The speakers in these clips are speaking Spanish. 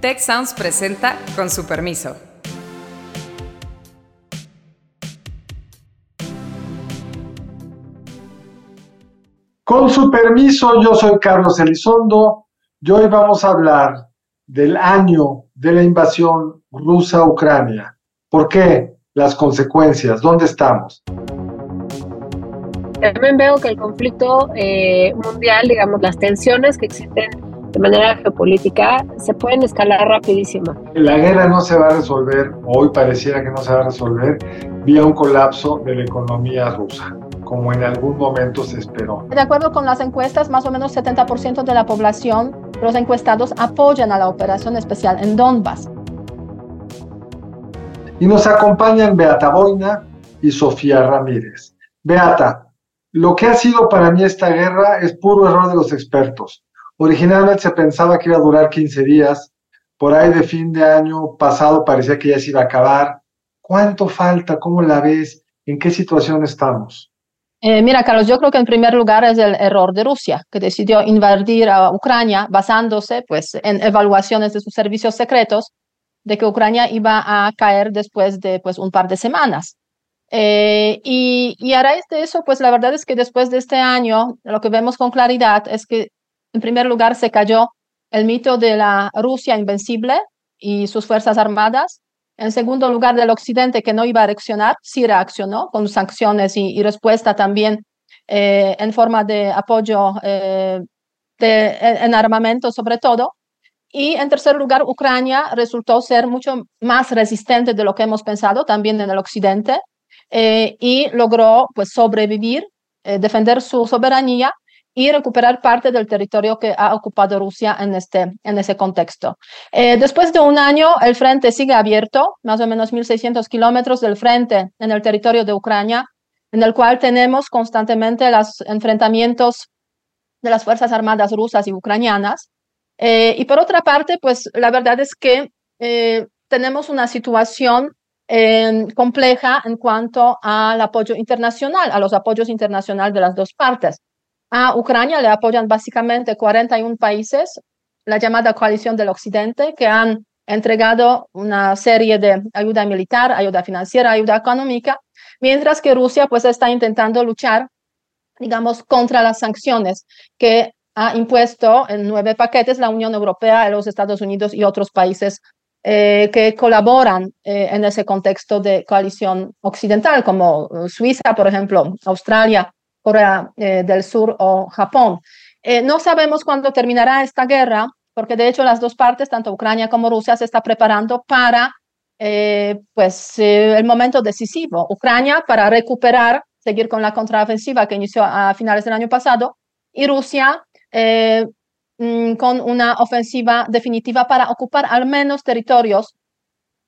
Tech Sounds presenta con su permiso. Con su permiso, yo soy Carlos Elizondo y hoy vamos a hablar del año de la invasión rusa a Ucrania. ¿Por qué? Las consecuencias, ¿dónde estamos? También veo que el conflicto eh, mundial, digamos, las tensiones que existen de manera geopolítica se pueden escalar rapidísimo. La guerra no se va a resolver, hoy pareciera que no se va a resolver, vía un colapso de la economía rusa como en algún momento se esperó. De acuerdo con las encuestas, más o menos 70% de la población, los encuestados apoyan a la operación especial en Donbass. Y nos acompañan Beata Boina y Sofía Ramírez. Beata, lo que ha sido para mí esta guerra es puro error de los expertos. Originalmente se pensaba que iba a durar 15 días, por ahí de fin de año pasado parecía que ya se iba a acabar. ¿Cuánto falta? ¿Cómo la ves? ¿En qué situación estamos? Eh, mira, Carlos, yo creo que en primer lugar es el error de Rusia, que decidió invadir a Ucrania basándose pues, en evaluaciones de sus servicios secretos de que Ucrania iba a caer después de pues, un par de semanas. Eh, y, y a raíz de eso, pues la verdad es que después de este año, lo que vemos con claridad es que en primer lugar, se cayó el mito de la Rusia invencible y sus fuerzas armadas. En segundo lugar, del Occidente que no iba a reaccionar, sí reaccionó con sanciones y, respuesta también eh, en forma de apoyo eh, de, en armamento sobre todo. Y en tercer lugar, Ucrania resultó ser mucho más resistente de lo que hemos pensado también en el Occidente eh, y logró pues sobrevivir, defender su soberanía y recuperar parte del territorio que ha ocupado Rusia en, este, en ese contexto. Eh, después de un año, el frente sigue abierto, más o menos 1.600 kilómetros del frente en el territorio de Ucrania, en el cual tenemos constantemente los enfrentamientos de las Fuerzas Armadas rusas y ucranianas. Eh, y por otra parte, pues la verdad es que eh, tenemos una situación compleja en cuanto al apoyo internacional, a los apoyos internacionales de las dos partes. A Ucrania le apoyan básicamente 41 países, la llamada coalición del Occidente, que han entregado una serie de ayuda militar, ayuda financiera, ayuda económica, mientras que Rusia pues está intentando luchar, digamos, contra las sanciones que ha impuesto en nueve paquetes la Unión Europea, los Estados Unidos y otros países eh, que colaboran eh, en ese contexto de coalición occidental, como Suiza, por ejemplo, Australia, Corea eh, del Sur o Japón. Eh, no sabemos cuándo terminará esta guerra, porque de hecho las dos partes, tanto Ucrania como Rusia, se están preparando para eh, pues, el momento decisivo. Ucrania para recuperar, seguir con la contraofensiva que inició a finales del año pasado, y Rusia mm, con una ofensiva definitiva para ocupar al menos territorios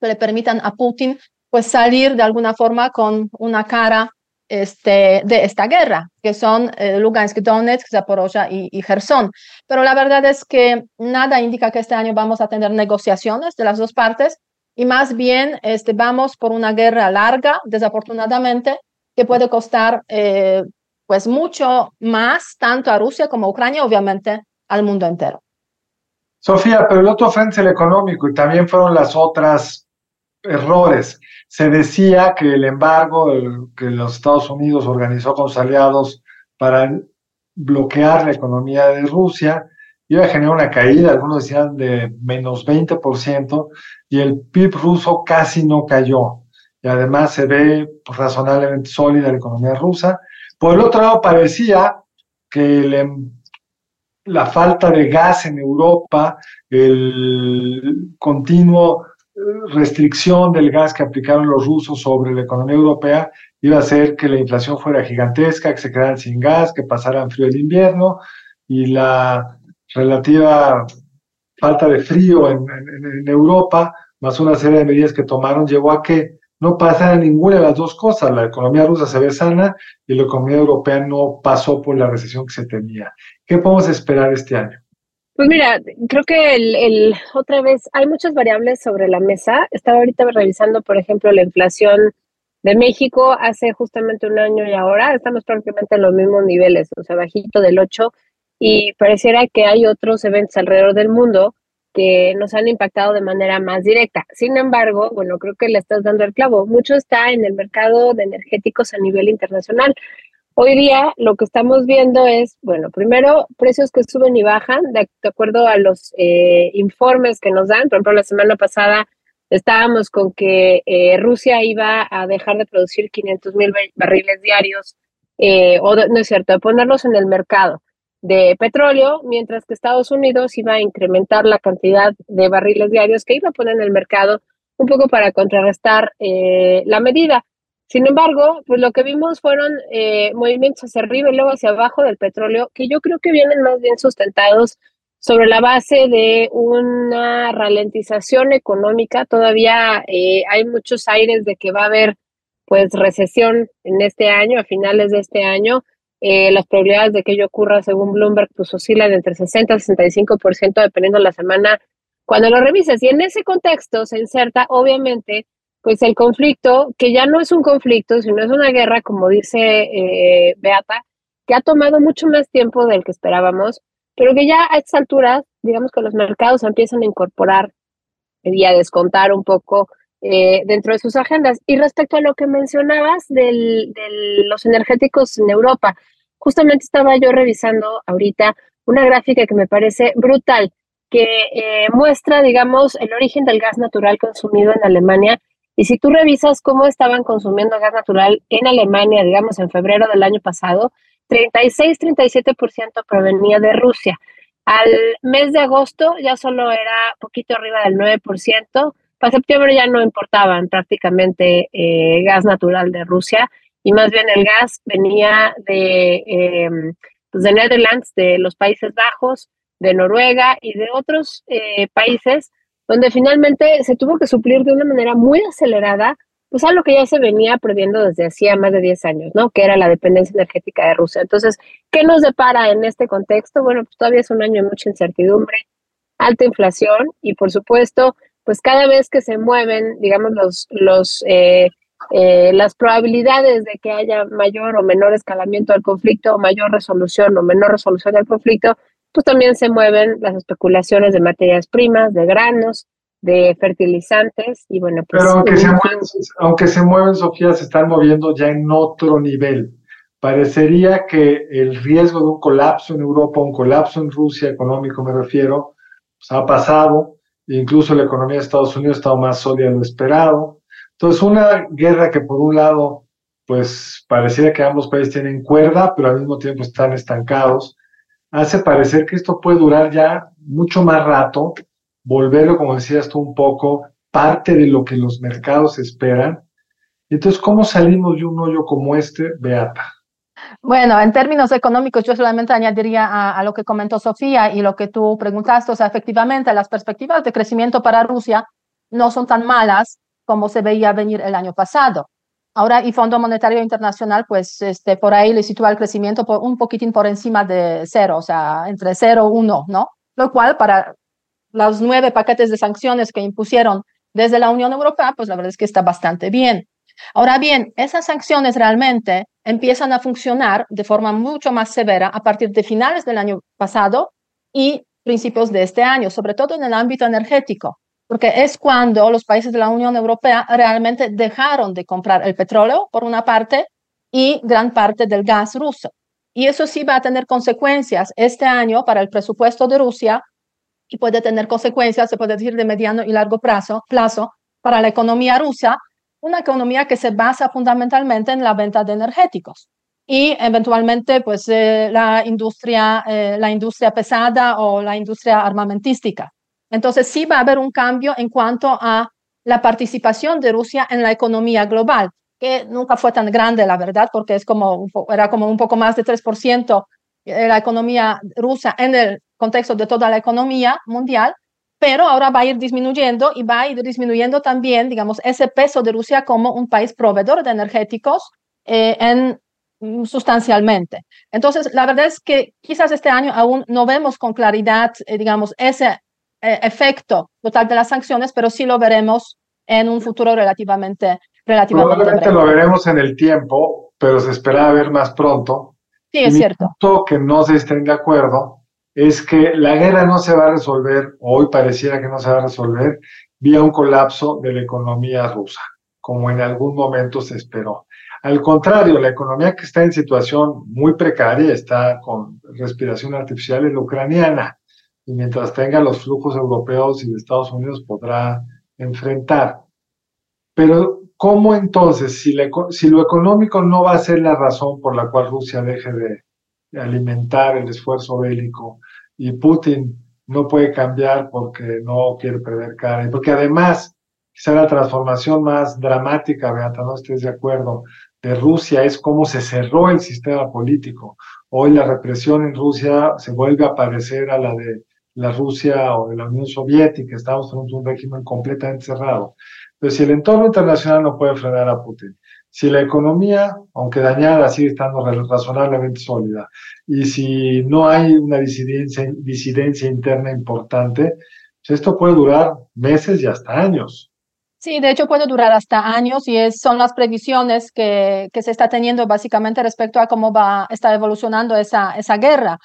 que le permitan a Putin pues salir de alguna forma con una cara este, de esta guerra, que son eh, Lugansk, Donetsk, Zaporozhia y, y Gerson. Pero la verdad es que nada indica que este año vamos a tener negociaciones de las dos partes y más bien este, vamos por una guerra larga, desafortunadamente, que puede costar eh, pues mucho más tanto a Rusia como a Ucrania, obviamente al mundo entero. Sofía, pero el otro frente es el económico y también fueron las otras errores se decía que el embargo que los Estados Unidos organizó con sus aliados para bloquear la economía de Rusia iba a generar una caída, algunos decían de menos 20%, y el PIB ruso casi no cayó. Y además se ve razonablemente sólida la economía rusa. Por el otro lado, parecía que em, la falta de gas en Europa, el continuo restricción del gas que aplicaron los rusos sobre la economía europea iba a hacer que la inflación fuera gigantesca, que se quedaran sin gas, que pasaran frío el invierno y la relativa falta de frío en, Europa, más una serie de medidas que tomaron, llevó a que no pasara ninguna de las dos cosas. La economía rusa se ve sana y la economía europea no pasó por la recesión que se temía. ¿Qué podemos esperar este año? Pues mira, creo que el, otra vez hay muchas variables sobre la mesa. Estaba ahorita revisando, por ejemplo, la inflación de México hace justamente un año y ahora estamos prácticamente en los mismos niveles, o sea, bajito del 8 y pareciera que hay otros eventos alrededor del mundo que nos han impactado de manera más directa. Sin embargo, bueno, creo que le estás dando el clavo. Mucho está en el mercado de energéticos a nivel internacional. Hoy día lo que estamos viendo es, bueno, primero precios que suben y bajan de, acuerdo a los eh, informes que nos dan. Por ejemplo, la semana pasada estábamos con que eh, Rusia iba a dejar de producir 500 mil barriles diarios, eh, o no es cierto, de ponerlos en el mercado de petróleo, mientras que Estados Unidos iba a incrementar la cantidad de barriles diarios que iba a poner en el mercado un poco para contrarrestar eh, la medida. Sin embargo, pues lo que vimos fueron eh, movimientos hacia arriba y luego hacia abajo del petróleo, que yo creo que vienen más bien sustentados sobre la base de una ralentización económica. Todavía eh, hay muchos aires de que va a haber pues recesión en este año, a finales de este año, eh, las probabilidades de que ello ocurra, según Bloomberg, pues oscilan entre 60 y 65%, dependiendo de la semana cuando lo revises. Y en ese contexto se inserta, obviamente, pues el conflicto, que ya no es un conflicto, sino es una guerra, como dice eh, Beata, que ha tomado mucho más tiempo del que esperábamos, pero que ya a estas alturas, digamos que los mercados empiezan a incorporar y a descontar un poco eh, dentro de sus agendas. Y respecto a lo que mencionabas de los energéticos en Europa, justamente estaba yo revisando ahorita una gráfica que me parece brutal, que eh, muestra, digamos, el origen del gas natural consumido en Alemania. Y si tú revisas cómo estaban consumiendo gas natural en Alemania, digamos, en febrero del año pasado, 36-37% provenía de Rusia. Al mes de agosto ya solo era poquito arriba del 9%, para septiembre ya no importaban prácticamente eh, gas natural de Rusia y más bien el gas venía de, eh, pues de Netherlands, de los Países Bajos, de Noruega y de otros eh, países donde finalmente se tuvo que suplir de una manera muy acelerada pues a lo que ya se venía previendo desde hacía más de 10 años, ¿no? Que era la dependencia energética de Rusia. Entonces, ¿qué nos depara en este contexto? Bueno, pues todavía es un año de mucha incertidumbre, alta inflación y por supuesto pues cada vez que se mueven, digamos, los, los, eh, eh, las probabilidades de que haya mayor o menor escalamiento del conflicto, o mayor resolución o menor resolución del conflicto, pues también se mueven las especulaciones de materias primas, de granos, de fertilizantes y bueno, pues... Pero aunque, se mueven, aunque se mueven, Sofía, se están moviendo ya en otro nivel. Parecería que el riesgo de un colapso en Europa, un colapso en Rusia, económico me refiero, pues ha pasado incluso la economía de Estados Unidos ha estado más sólida de lo esperado. Entonces, una guerra que por un lado, pues pareciera que ambos países tienen cuerda, pero al mismo tiempo están estancados, hace parecer que esto puede durar ya mucho más rato, volverlo, como decías tú, un poco parte de lo que los mercados esperan. Entonces, ¿cómo salimos de un hoyo como este, Beata? Bueno, en términos económicos, yo solamente añadiría a, lo que comentó Sofía y lo que tú preguntaste, o sea, efectivamente las perspectivas de crecimiento para Rusia no son tan malas como se veía venir el año pasado. Ahora, y Fondo Monetario Internacional, pues este, por ahí le sitúa el crecimiento por, un poquitín por encima de cero, o sea, entre cero y uno, ¿no? Lo cual para los nueve paquetes de sanciones que impusieron desde la Unión Europea, pues la verdad es que está bastante bien. Ahora bien, esas sanciones realmente empiezan a funcionar de forma mucho más severa a partir de finales del año pasado y principios de este año, sobre todo en el ámbito energético, porque es cuando los países de la Unión Europea realmente dejaron de comprar el petróleo, por una parte, y gran parte del gas ruso. Y eso sí va a tener consecuencias este año para el presupuesto de Rusia y puede tener consecuencias, se puede decir, de mediano y largo plazo, plazo para la economía rusa, una economía que se basa fundamentalmente en la venta de energéticos y eventualmente pues eh, la industria eh, la industria pesada o la industria armamentística. Entonces sí va a haber un cambio en cuanto a la participación de Rusia en la economía global, que nunca fue tan grande, la verdad, porque es como, era como un poco más de 3% de la economía rusa en el contexto de toda la economía mundial, pero ahora va a ir disminuyendo y va a ir disminuyendo también, digamos, ese peso de Rusia como un país proveedor de energéticos eh, en, mm, sustancialmente. Entonces, la verdad es que quizás este año aún no vemos con claridad, eh, digamos, ese efecto total de las sanciones, pero sí lo veremos en un futuro relativamente, relativamente Probablemente lo veremos en el tiempo, pero se espera ver más pronto. Sí, es cierto. que no se estén de acuerdo es que la guerra no se va a resolver, hoy pareciera que no se va a resolver, vía un colapso de la economía rusa, como en algún momento se esperó. Al contrario, la economía que está en situación muy precaria, está con respiración artificial, es la ucraniana. Y mientras tenga los flujos europeos y de Estados Unidos podrá enfrentar. Pero, ¿cómo entonces, si, si lo económico no va a ser la razón por la cual Rusia deje de, alimentar el esfuerzo bélico y Putin no puede cambiar porque no quiere perder cara y porque además quizá la transformación más dramática, Beata, no estés de acuerdo, de Rusia es cómo se cerró el sistema político. Hoy la represión en Rusia se vuelve a parecer a la de la Rusia o de la Unión Soviética, estamos en un régimen completamente cerrado. Pero si el entorno internacional no puede frenar a Putin, si la economía, aunque dañada, sigue estando razonablemente sólida, y si no hay una disidencia, disidencia interna importante, pues esto puede durar meses y hasta años. Sí, de hecho puede durar hasta años y es, son las previsiones que, que, se está teniendo básicamente respecto a cómo va a estar evolucionando esa, esa guerra.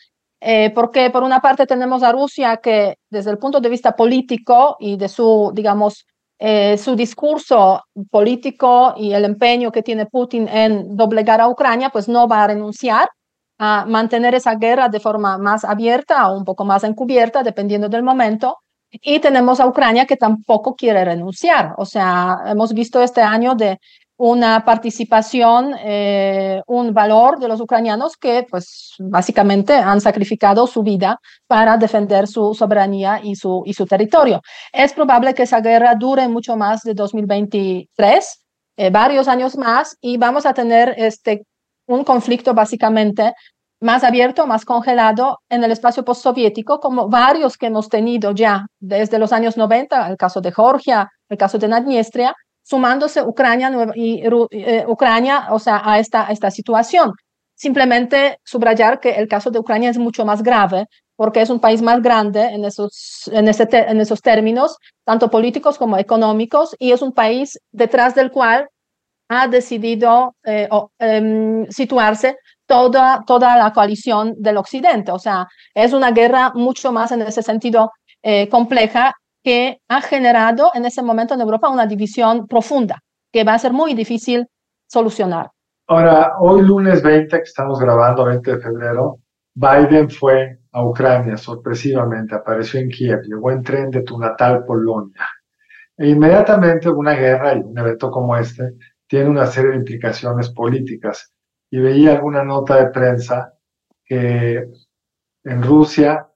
Eh, porque por una parte tenemos a Rusia que desde el punto de vista político y de su, digamos, eh, su discurso político y el empeño que tiene Putin en doblegar a Ucrania, pues no va a renunciar a mantener esa guerra de forma más abierta o un poco más encubierta, dependiendo del momento. Y tenemos a Ucrania que tampoco quiere renunciar. O sea, hemos visto este año de una participación, eh, un valor de los ucranianos que pues básicamente han sacrificado su vida para defender su soberanía y su, y su territorio. Es probable que esa guerra dure mucho más de 2023, eh, varios años más, y vamos a tener este, un conflicto básicamente más abierto, más congelado en el espacio postsoviético, como varios que hemos tenido ya desde los años 90, el caso de Georgia, el caso de Naddniestria, sumándose Ucrania y eh, Ucrania, o sea, a esta, esta situación. Simplemente subrayar que el caso de Ucrania es mucho más grave porque es un país más grande en esos, en, ese en esos términos, tanto políticos como económicos, y es un país detrás del cual ha decidido eh, em, situarse toda, toda la coalición del Occidente. O sea, es una guerra mucho más en ese sentido eh, compleja que ha generado en ese momento en Europa una división profunda que va a ser muy difícil solucionar. Ahora, hoy lunes 20, que estamos grabando, 20 de febrero, Biden fue a Ucrania sorpresivamente, apareció en Kiev, llegó en tren de tu natal Polonia. E inmediatamente una guerra y un evento como este tiene una serie de implicaciones políticas. Y veía alguna nota de prensa que en Rusia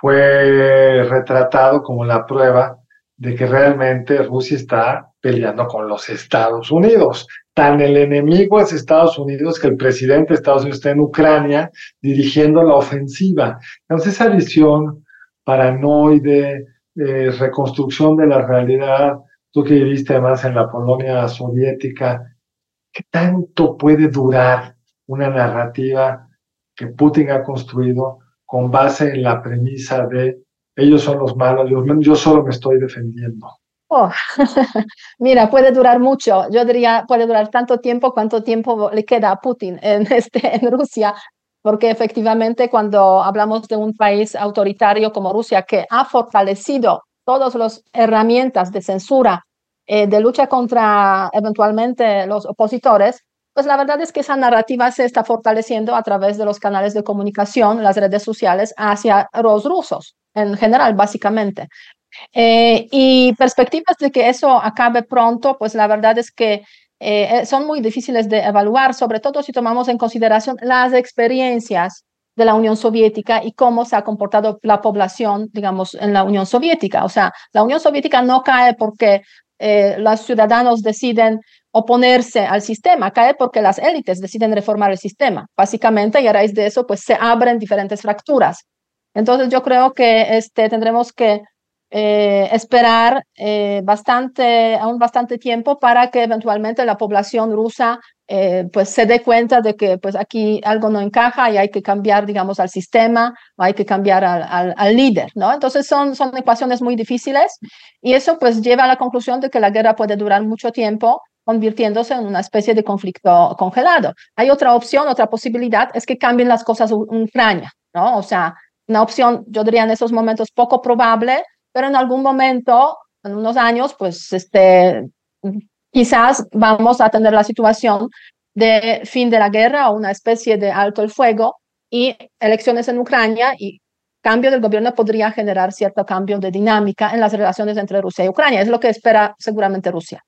fue retratado como la prueba de que realmente Rusia está peleando con los Estados Unidos. Tan el enemigo es Estados Unidos que el presidente de Estados Unidos está en Ucrania dirigiendo la ofensiva. Entonces esa visión paranoide, de reconstrucción de la realidad, tú que viviste además en la Polonia soviética, ¿qué tanto puede durar una narrativa que Putin ha construido con base en la premisa de ellos son los malos, yo, solo me estoy defendiendo. Oh, mira, puede durar mucho. Yo diría, puede durar tanto tiempo cuanto tiempo le queda a Putin en, este, en Rusia, porque efectivamente cuando hablamos de un país autoritario como Rusia que ha fortalecido todas las herramientas de censura, eh, de lucha contra eventualmente los opositores, pues la verdad es que esa narrativa se está fortaleciendo a través de los canales de comunicación, las redes sociales, hacia los rusos en general, básicamente. Eh, y perspectivas de que eso acabe pronto, pues la verdad es que eh, son muy difíciles de evaluar, sobre todo si tomamos en consideración las experiencias de la Unión Soviética y cómo se ha comportado la población, digamos, en la Unión Soviética. O sea, la Unión Soviética no cae porque eh, los ciudadanos deciden oponerse al sistema, cae porque las élites deciden reformar el sistema, básicamente, y a raíz de eso, pues se abren diferentes fracturas. Entonces, yo creo que este, tendremos que eh, esperar eh, bastante, aún bastante tiempo para que eventualmente la población rusa eh, pues se dé cuenta de que pues aquí algo no encaja y hay que cambiar, digamos, al sistema o hay que cambiar al, al, líder, ¿no? Entonces son, son ecuaciones muy difíciles y eso pues lleva a la conclusión de que la guerra puede durar mucho tiempo convirtiéndose en una especie de conflicto congelado. Hay otra opción, otra posibilidad, es que cambien las cosas en Ucrania, ¿no? O sea, una opción, yo diría en esos momentos poco probable, pero en algún momento, en unos años, pues este, quizás vamos a tener la situación de fin de la guerra o una especie de alto el fuego y elecciones en Ucrania y cambio del gobierno podría generar cierto cambio de dinámica en las relaciones entre Rusia y Ucrania. Es lo que espera seguramente Rusia.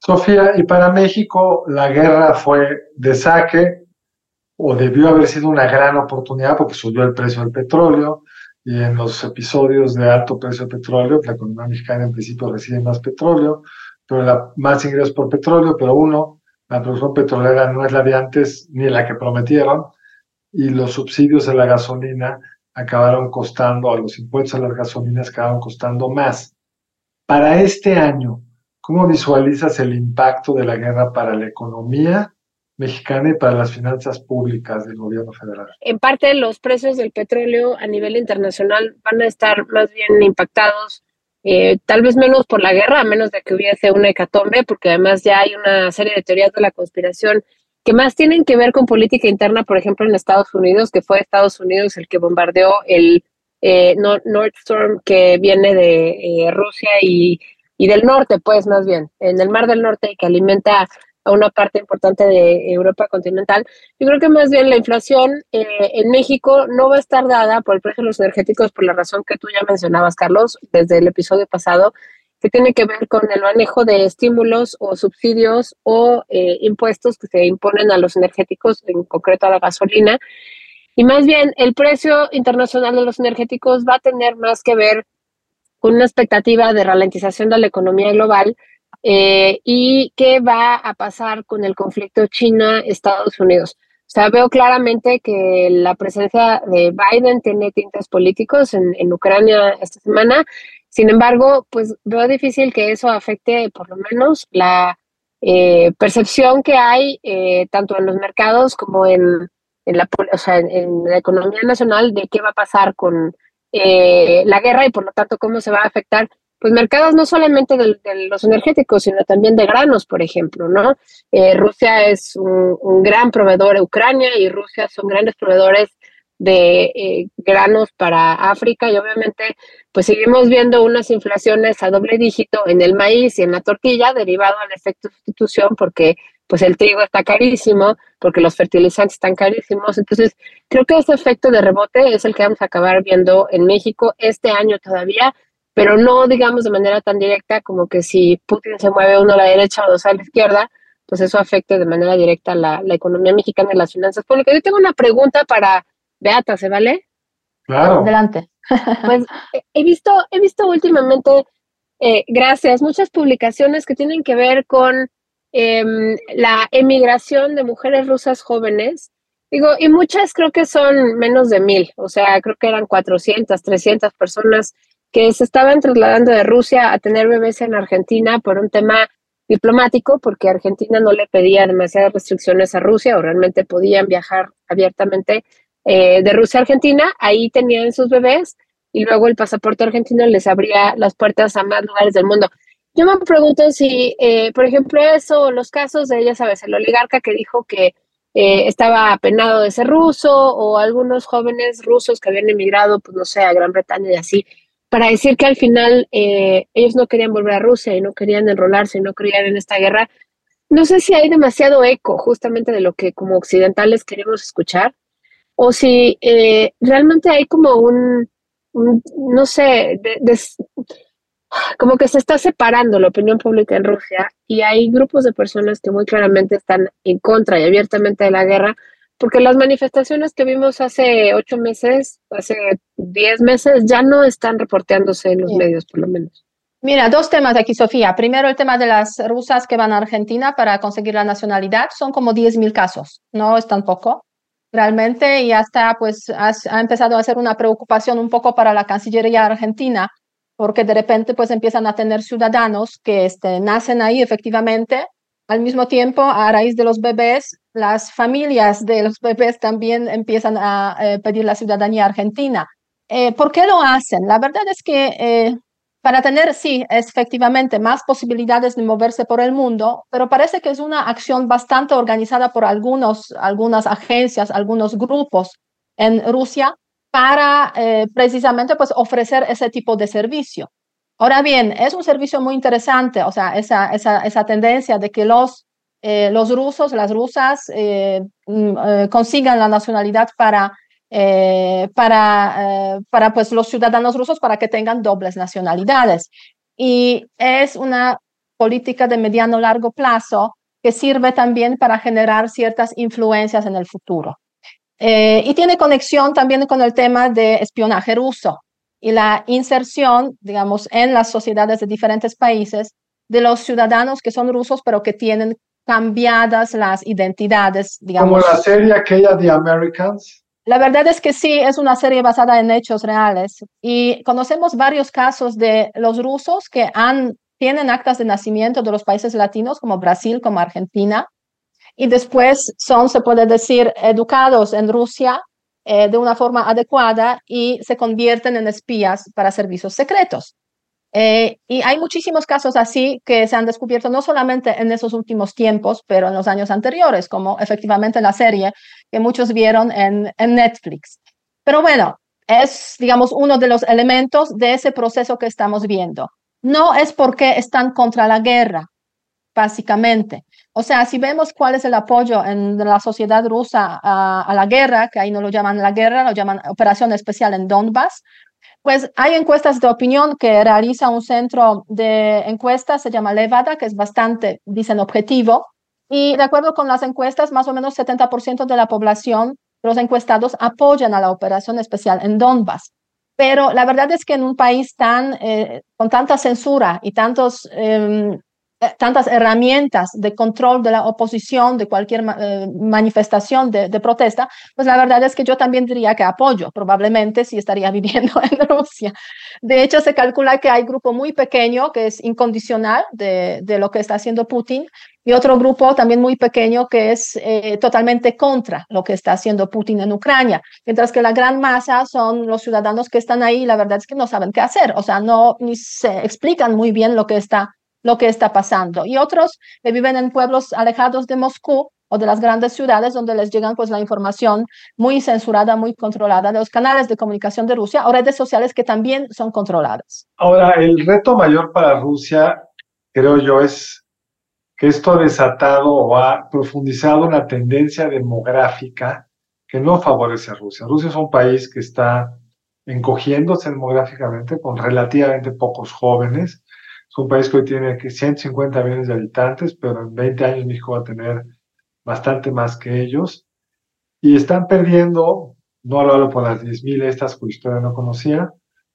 Sofía, y para México la guerra fue de saque o debió haber sido una gran oportunidad porque subió el precio del petróleo y en los episodios de alto precio del petróleo, la economía mexicana en principio recibe más petróleo, pero la, más ingresos por petróleo, pero uno, la producción petrolera no es la de antes ni la que prometieron y los subsidios de la gasolina acabaron costando, a los impuestos a las gasolinas acabaron costando más. Para este año, ¿Cómo visualizas el impacto de la guerra para la economía mexicana y para las finanzas públicas del gobierno federal? En parte, los precios del petróleo a nivel internacional van a estar más bien impactados, eh, tal vez menos por la guerra, a menos de que hubiese una hecatombe, porque además ya hay una serie de teorías de la conspiración que más tienen que ver con política interna, por ejemplo, en Estados Unidos, que fue Estados Unidos el que bombardeó el eh, Nord Stream que viene de eh, Rusia y y del norte, pues más bien, en el Mar del Norte que alimenta a una parte importante de Europa continental. Yo creo que más bien la inflación eh, en México no va a estar dada por el precio de los energéticos por la razón que tú ya mencionabas, Carlos, desde el episodio pasado, que tiene que ver con el manejo de estímulos o subsidios o eh, impuestos que se imponen a los energéticos, en concreto a la gasolina. Y más bien el precio internacional de los energéticos va a tener más que ver con una expectativa de ralentización de la economía global eh, y qué va a pasar con el conflicto China-Estados Unidos. O sea, veo claramente que la presencia de Biden tiene tintes políticos en, Ucrania esta semana. Sin embargo, pues veo difícil que eso afecte por lo menos la eh, percepción que hay eh, tanto en los mercados como en, en la, o sea, en la economía nacional de qué va a pasar con, eh, la guerra y por lo tanto cómo se va a afectar pues mercados no solamente de, los energéticos, sino también de granos, por ejemplo, ¿no? Eh, Rusia es un, gran proveedor a Ucrania y Rusia son grandes proveedores de eh, granos para África y obviamente pues seguimos viendo unas inflaciones a doble dígito en el maíz y en la tortilla derivado al efecto de sustitución porque pues el trigo está carísimo, porque los fertilizantes están carísimos. Entonces, creo que ese efecto de rebote es el que vamos a acabar viendo en México este año todavía, pero no digamos de manera tan directa como que si Putin se mueve uno a la derecha o dos a la izquierda, pues eso afecte de manera directa la, la economía mexicana y las finanzas públicas. Yo tengo una pregunta para Beata, ¿se vale? Claro. Adelante. Pues he visto, he visto últimamente, eh, gracias, muchas publicaciones que tienen que ver con Em, la emigración de mujeres rusas jóvenes. Digo, y muchas creo que son menos de mil, o sea, creo que eran 400, 300 personas que se estaban trasladando de Rusia a tener bebés en Argentina por un tema diplomático, porque Argentina no le pedía demasiadas restricciones a Rusia o realmente podían viajar abiertamente eh, de Rusia a Argentina, ahí tenían sus bebés y luego el pasaporte argentino les abría las puertas a más lugares del mundo. Yo me pregunto si, eh, por ejemplo, eso, los casos de, ya sabes, el oligarca que dijo que eh, estaba apenado de ser ruso o algunos jóvenes rusos que habían emigrado, pues no sé, a Gran Bretaña y así, para decir que al final eh, ellos no querían volver a Rusia y no querían enrolarse y no creían en esta guerra. No sé si hay demasiado eco justamente de lo que como occidentales queremos escuchar o si realmente hay como un, no sé, de, como que se está separando la opinión pública en Rusia y hay grupos de personas que muy claramente están en contra y abiertamente de la guerra, porque las manifestaciones que vimos hace ocho meses, hace diez meses, ya no están reporteándose en los medios, por lo menos. Mira, dos temas aquí, Sofía. Primero, el tema de las rusas que van a Argentina para conseguir la nacionalidad. Son como diez mil casos, no es tan poco realmente, y hasta pues ha empezado a ser una preocupación un poco para la Cancillería argentina porque de repente pues empiezan a tener ciudadanos que este, nacen ahí efectivamente. Al mismo tiempo, a raíz de los bebés, las familias de los bebés también empiezan a eh, pedir la ciudadanía argentina. Eh, ¿Por qué lo hacen? La verdad es que eh, para tener, sí, efectivamente, más posibilidades de moverse por el mundo, pero parece que es una acción bastante organizada por algunos, algunas agencias, algunos grupos en Rusia para precisamente pues ofrecer ese tipo de servicio. Ahora bien, es un servicio muy interesante, o sea, esa, esa, tendencia de que los, eh, los rusos, las rusas eh, mm, consigan la nacionalidad para, para, para pues, los ciudadanos rusos para que tengan dobles nacionalidades. Y es una política de mediano largo plazo que sirve también para generar ciertas influencias en el futuro. Eh, y tiene conexión también con el tema de espionaje ruso y la inserción, digamos, en las sociedades de diferentes países de los ciudadanos que son rusos, pero que tienen cambiadas las identidades, digamos. Como la serie aquella de Americans. La verdad es que sí, es una serie basada en hechos reales y conocemos varios casos de los rusos que han, tienen actas de nacimiento de los países latinos como Brasil, como Argentina, y después son, se puede decir, educados en Rusia eh, de una forma adecuada y se convierten en espías para servicios secretos. Eh, y hay muchísimos casos así que se han descubierto no solamente en esos últimos tiempos, pero en los años anteriores, como efectivamente la serie que muchos vieron en, en Netflix. Pero bueno, es, digamos, uno de los elementos de ese proceso que estamos viendo. No es porque están contra la guerra, básicamente. O sea, si vemos cuál es el apoyo en la sociedad rusa a, la guerra, que ahí no lo llaman la guerra, lo llaman operación especial en Donbass, pues hay encuestas de opinión que realiza un centro de encuestas, se llama Levada, que es bastante, dicen, objetivo. Y de acuerdo con las encuestas, más o menos 70% de la población, los encuestados, apoyan a la operación especial en Donbass. Pero la verdad es que en un país tan, eh, con tanta censura y tantos em, tantas herramientas de control de la oposición, de cualquier eh, manifestación de, protesta, pues la verdad es que yo también diría que apoyo, probablemente si estaría viviendo en Rusia. De hecho, se calcula que hay grupo muy pequeño que es incondicional de, de lo que está haciendo Putin y otro grupo también muy pequeño que es eh, totalmente contra lo que está haciendo Putin en Ucrania, mientras que la gran masa son los ciudadanos que están ahí la verdad es que no saben qué hacer, o sea, no ni se explican muy bien lo que está lo que está pasando. Y otros que viven en pueblos alejados de Moscú o de las grandes ciudades donde les llegan pues la información muy censurada, muy controlada de los canales de comunicación de Rusia o redes sociales que también son controladas. Ahora, el reto mayor para Rusia, creo yo, es que esto ha desatado o ha profundizado una tendencia demográfica que no favorece a Rusia. Rusia es un país que está encogiéndose demográficamente con relativamente pocos jóvenes es un país que hoy tiene 150 millones de habitantes, pero en 20 años México va a tener bastante más que ellos. Y están perdiendo, no lo hablo por las 10.000 estas cuya historia no conocía,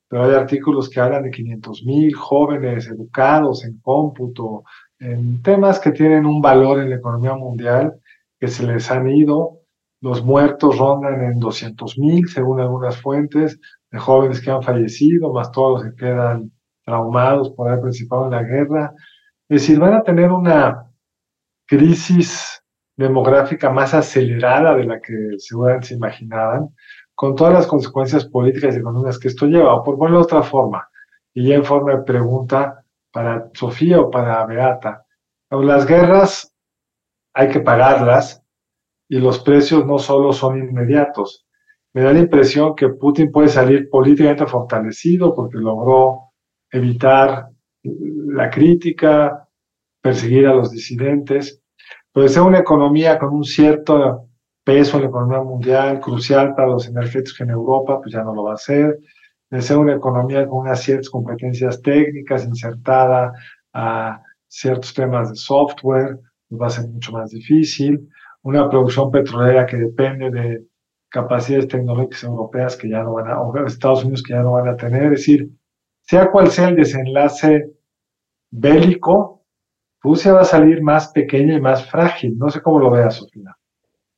pero hay artículos que hablan de 500.000 jóvenes educados en cómputo, en temas que tienen un valor en la economía mundial, que se les han ido. Los muertos rondan en 200.000, según algunas fuentes, de jóvenes que han fallecido, más todos los que quedan traumados por haber participado en la guerra. Es decir, van a tener una crisis demográfica más acelerada de la que seguramente se imaginaban, con todas las consecuencias políticas y económicas que esto lleva, o por ponerlo de otra forma, y ya en forma de pregunta para Sofía o para Beata. Las guerras hay que pagarlas y los precios no solo son inmediatos. Me da la impresión que Putin puede salir políticamente fortalecido porque logró evitar la crítica, perseguir a los disidentes, pero ser una economía con un cierto peso en la economía mundial, crucial para los energéticos en Europa, pues ya no lo va a hacer. De ser una economía con unas ciertas competencias técnicas insertada a ciertos temas de software, pues va a ser mucho más difícil. Una producción petrolera que depende de capacidades tecnológicas europeas que ya no van a, o Estados Unidos que ya no van a tener. Es decir, sea cual sea el desenlace bélico, Rusia va a salir más pequeña y más frágil. No sé cómo lo veas, Sofía.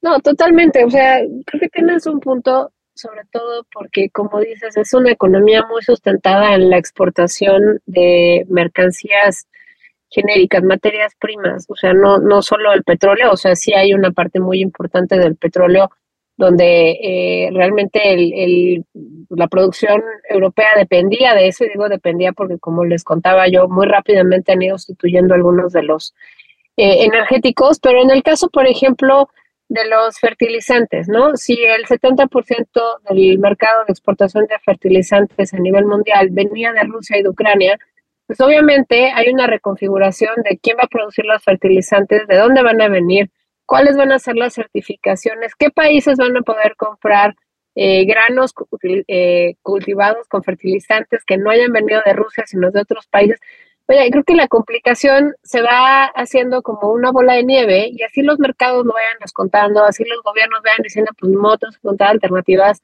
No, totalmente. O sea, creo que tienes un punto, sobre todo porque, como dices, es una economía muy sustentada en la exportación de mercancías genéricas, materias primas. O sea, no, no solo el petróleo, o sea, sí hay una parte muy importante del petróleo donde eh, realmente el, la producción europea dependía de eso, y digo dependía porque como les contaba yo, muy rápidamente han ido sustituyendo algunos de los eh, energéticos, pero en el caso, por ejemplo, de los fertilizantes, ¿no? Si el 70% del mercado de exportación de fertilizantes a nivel mundial venía de Rusia y de Ucrania, pues obviamente hay una reconfiguración de quién va a producir los fertilizantes, de dónde van a venir, cuáles van a ser las certificaciones, qué países van a poder comprar eh, granos eh, cultivados con fertilizantes que no hayan venido de Rusia, sino de otros países. Oye, creo que la complicación se va haciendo como una bola de nieve y así los mercados lo vayan descontando, así los gobiernos vayan diciendo, pues motos, contar alternativas.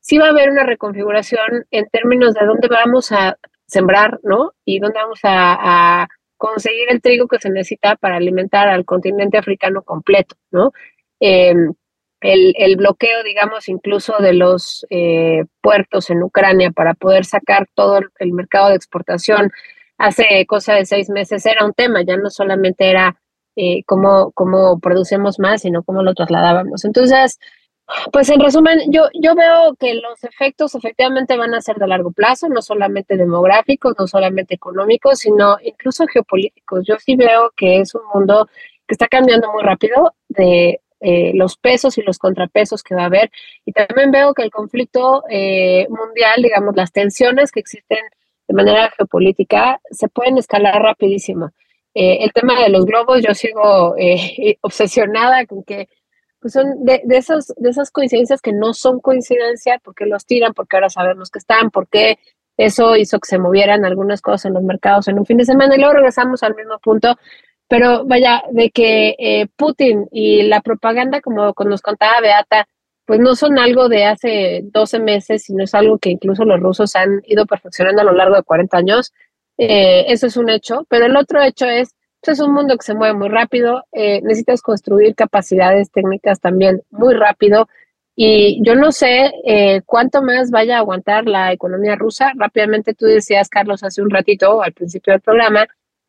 Sí va a haber una reconfiguración en términos de dónde vamos a sembrar, ¿no? Y dónde vamos a, conseguir el trigo que se necesita para alimentar al continente africano completo, ¿no? Em, el, bloqueo, digamos, incluso de los eh, puertos en Ucrania para poder sacar todo el mercado de exportación hace cosa de seis meses era un tema, ya no solamente era eh, cómo, cómo producemos más, sino cómo lo trasladábamos. Entonces, pues en resumen, yo, yo veo que los efectos efectivamente van a ser de largo plazo, no solamente demográficos, no solamente económicos, sino incluso geopolíticos. Yo sí veo que es un mundo que está cambiando muy rápido de eh, los pesos y los contrapesos que va a haber. Y también veo que el conflicto eh, mundial, digamos, las tensiones que existen de manera geopolítica se pueden escalar rapidísimo. Eh, el tema de los globos, yo sigo eh, obsesionada con que pues son de, de, esos, de esas coincidencias que no son coincidencia, porque los tiran, porque ahora sabemos que están, porque eso hizo que se movieran algunas cosas en los mercados en un fin de semana y luego regresamos al mismo punto. Pero vaya, de que eh, Putin y la propaganda, como nos contaba Beata, pues no son algo de hace 12 meses, sino es algo que incluso los rusos han ido perfeccionando a lo largo de 40 años. Eh, eso es un hecho, pero el otro hecho es, pues es un mundo que se mueve muy rápido, eh, necesitas construir capacidades técnicas también muy rápido y yo no sé eh, cuánto más vaya a aguantar la economía rusa. Rápidamente tú decías, Carlos, hace un ratito, al principio del programa,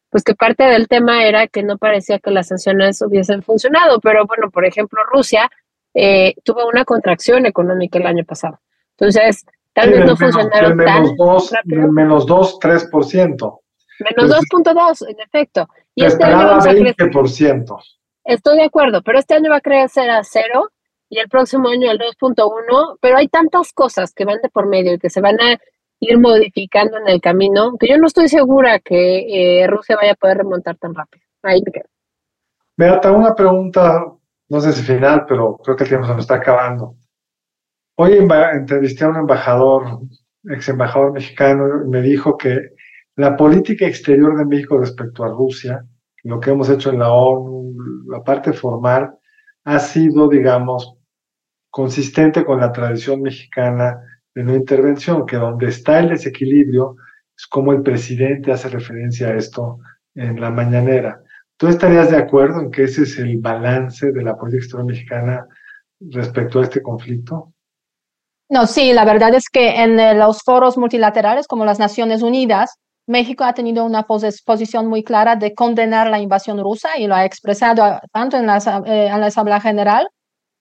pues que parte del tema era que no parecía que las sanciones hubiesen funcionado, pero bueno, por ejemplo, Rusia eh, tuvo una contracción económica el año pasado. Entonces, tal vez no funcionaron tan dos, Menos 2, 3%. Menos 2.2, en efecto. Y este año vamos a 20%. Estoy de acuerdo, pero este año va a crecer a cero y el próximo año el 2.1, pero hay tantas cosas que van de por medio y que se van a ir modificando en el camino que yo no estoy segura que eh, Rusia vaya a poder remontar tan rápido. Ahí me quedo. Beata, una pregunta no sé si final, pero creo que el tiempo se nos está acabando. Hoy entrevisté a un embajador, ex embajador mexicano, y me dijo que la política exterior de México respecto a Rusia, lo que hemos hecho en la ONU, la parte formal, ha sido, digamos, consistente con la tradición mexicana de no intervención, que donde está el desequilibrio es como el presidente hace referencia a esto en la mañanera. ¿Tú estarías de acuerdo en que ese es el balance de la política exterior mexicana respecto a este conflicto? No, sí, la verdad es que en eh, los foros multilaterales como las Naciones Unidas, México ha tenido una posición muy clara de condenar la invasión rusa y lo ha expresado tanto en la, eh, en la Asamblea General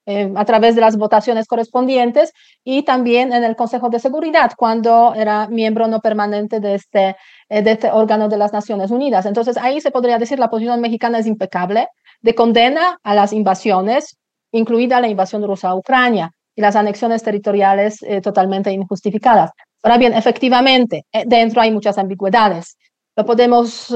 eh, a través de las votaciones correspondientes y también en el Consejo de Seguridad cuando era miembro no permanente de este eh, de este órgano de las Naciones Unidas. Entonces, ahí se podría decir la posición mexicana es impecable de condena a las invasiones, incluida la invasión rusa a Ucrania y las anexiones territoriales totalmente injustificadas. Ahora bien, efectivamente, eh, dentro hay muchas ambigüedades. Lo podemos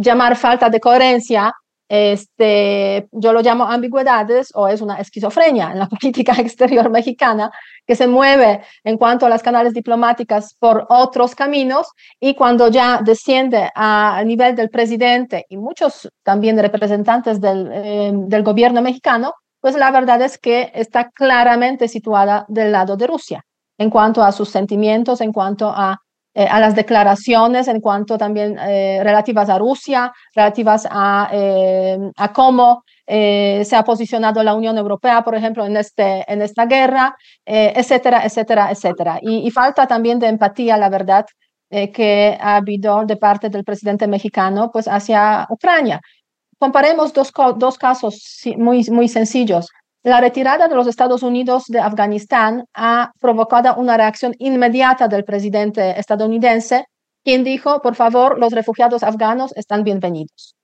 llamar falta de coherencia este, yo lo llamo ambigüedades o es una esquizofrenia en la política exterior mexicana que se mueve en cuanto a las canales diplomáticas por otros caminos y cuando ya desciende a nivel del presidente y muchos también representantes del, eh, del gobierno mexicano, pues la verdad es que está claramente situada del lado de Rusia en cuanto a sus sentimientos, en cuanto a eh, a las declaraciones en cuanto también eh, relativas a Rusia, relativas a, eh, a cómo se ha posicionado la Unión Europea, por ejemplo, en, este, en esta guerra, etcétera, etcétera, etcétera. Y, falta también de empatía, la verdad, que ha habido de parte del presidente mexicano pues, hacia Ucrania. Comparemos dos, dos casos muy, muy sencillos. La retirada de los Estados Unidos de Afganistán ha provocado una reacción inmediata del presidente estadounidense, quien dijo, por favor, los refugiados afganos están bienvenidos.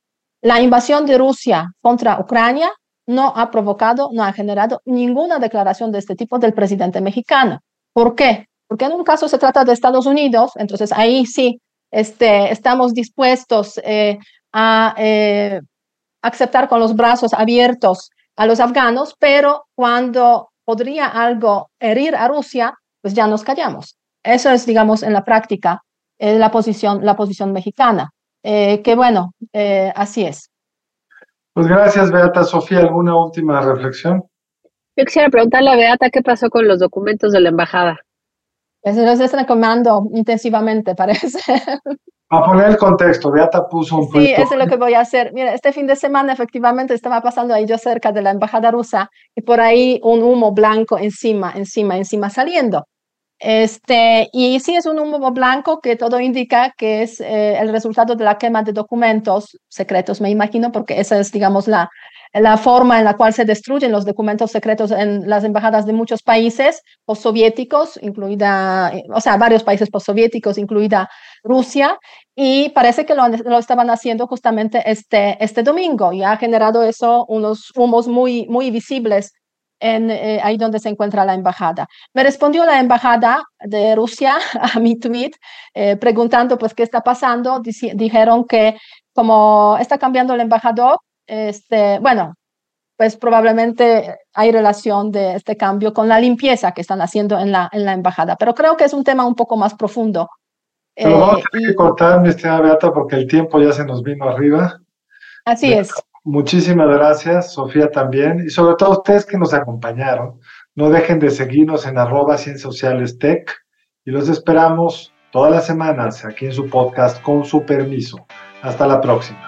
La invasión de Rusia contra Ucrania no ha provocado, no ha generado ninguna declaración de este tipo del presidente mexicano. ¿Por qué? Porque en un caso se trata de Estados Unidos, entonces ahí sí este, estamos dispuestos eh, a eh, aceptar con los brazos abiertos a los afganos, pero cuando podría algo herir a Rusia, pues ya nos callamos. Eso es, digamos, en la práctica eh, la, posición, la posición mexicana. que bueno, así es. Pues gracias, Beata. Sofía, ¿alguna última reflexión? Yo quisiera preguntarle a Beata qué pasó con los documentos de la embajada. Se los están comando intensivamente, parece. A poner el contexto, Beata puso un Sí, eso es lo que voy a hacer. Mira, este fin de semana efectivamente estaba pasando ahí yo cerca de la embajada rusa y por ahí un humo blanco encima, encima, encima saliendo. Este, y sí es un humo blanco que todo indica que es eh, el resultado de la quema de documentos secretos, me imagino, porque esa es, digamos, la, la forma en la cual se destruyen los documentos secretos en las embajadas de muchos países postsoviéticos, incluida, o sea, varios países postsoviéticos, incluida Rusia, y parece que lo, lo, estaban haciendo justamente este, este domingo y ha generado eso unos humos muy, muy visibles en, eh, ahí donde se encuentra la embajada. Me respondió la embajada de Rusia a mi tweet eh, preguntando pues qué está pasando. dijeron que como está cambiando el embajador, este, bueno, pues probablemente hay relación de este cambio con la limpieza que están haciendo en la, en la embajada. Pero creo que es un tema un poco más profundo. Pero vamos a eh, tener que cortar, mi estimada Beata, porque el tiempo ya se nos vino arriba. Así es. Muchísimas gracias, Sofía también, y sobre todo ustedes que nos acompañaron. No dejen de seguirnos en arroba ciencias sociales tech y los esperamos todas las semanas aquí en su podcast con su permiso. Hasta la próxima.